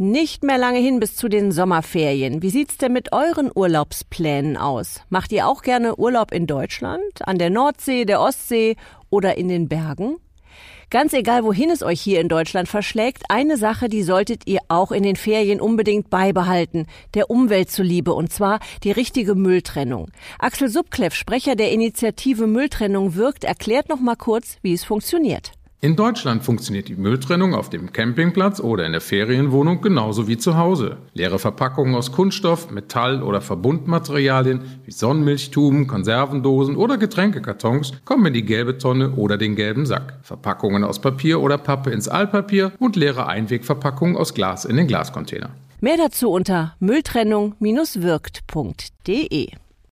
Nicht mehr lange hin bis zu den Sommerferien. Wie sieht's denn mit euren Urlaubsplänen aus? Macht ihr auch gerne Urlaub in Deutschland, an der Nordsee, der Ostsee oder in den Bergen? Ganz egal, wohin es euch hier in Deutschland verschlägt, eine Sache, die solltet ihr auch in den Ferien unbedingt beibehalten, der Umwelt zuliebe, und zwar die richtige Mülltrennung. Axel Subkleff, Sprecher der Initiative Mülltrennung wirkt, erklärt noch mal kurz, wie es funktioniert. In Deutschland funktioniert die Mülltrennung auf dem Campingplatz oder in der Ferienwohnung genauso wie zu Hause. Leere Verpackungen aus Kunststoff, Metall oder Verbundmaterialien wie Sonnenmilchtuben, Konservendosen oder Getränkekartons kommen in die gelbe Tonne oder den gelben Sack. Verpackungen aus Papier oder Pappe ins Altpapier und leere Einwegverpackungen aus Glas in den Glascontainer. Mehr dazu unter mülltrennung-wirkt.de.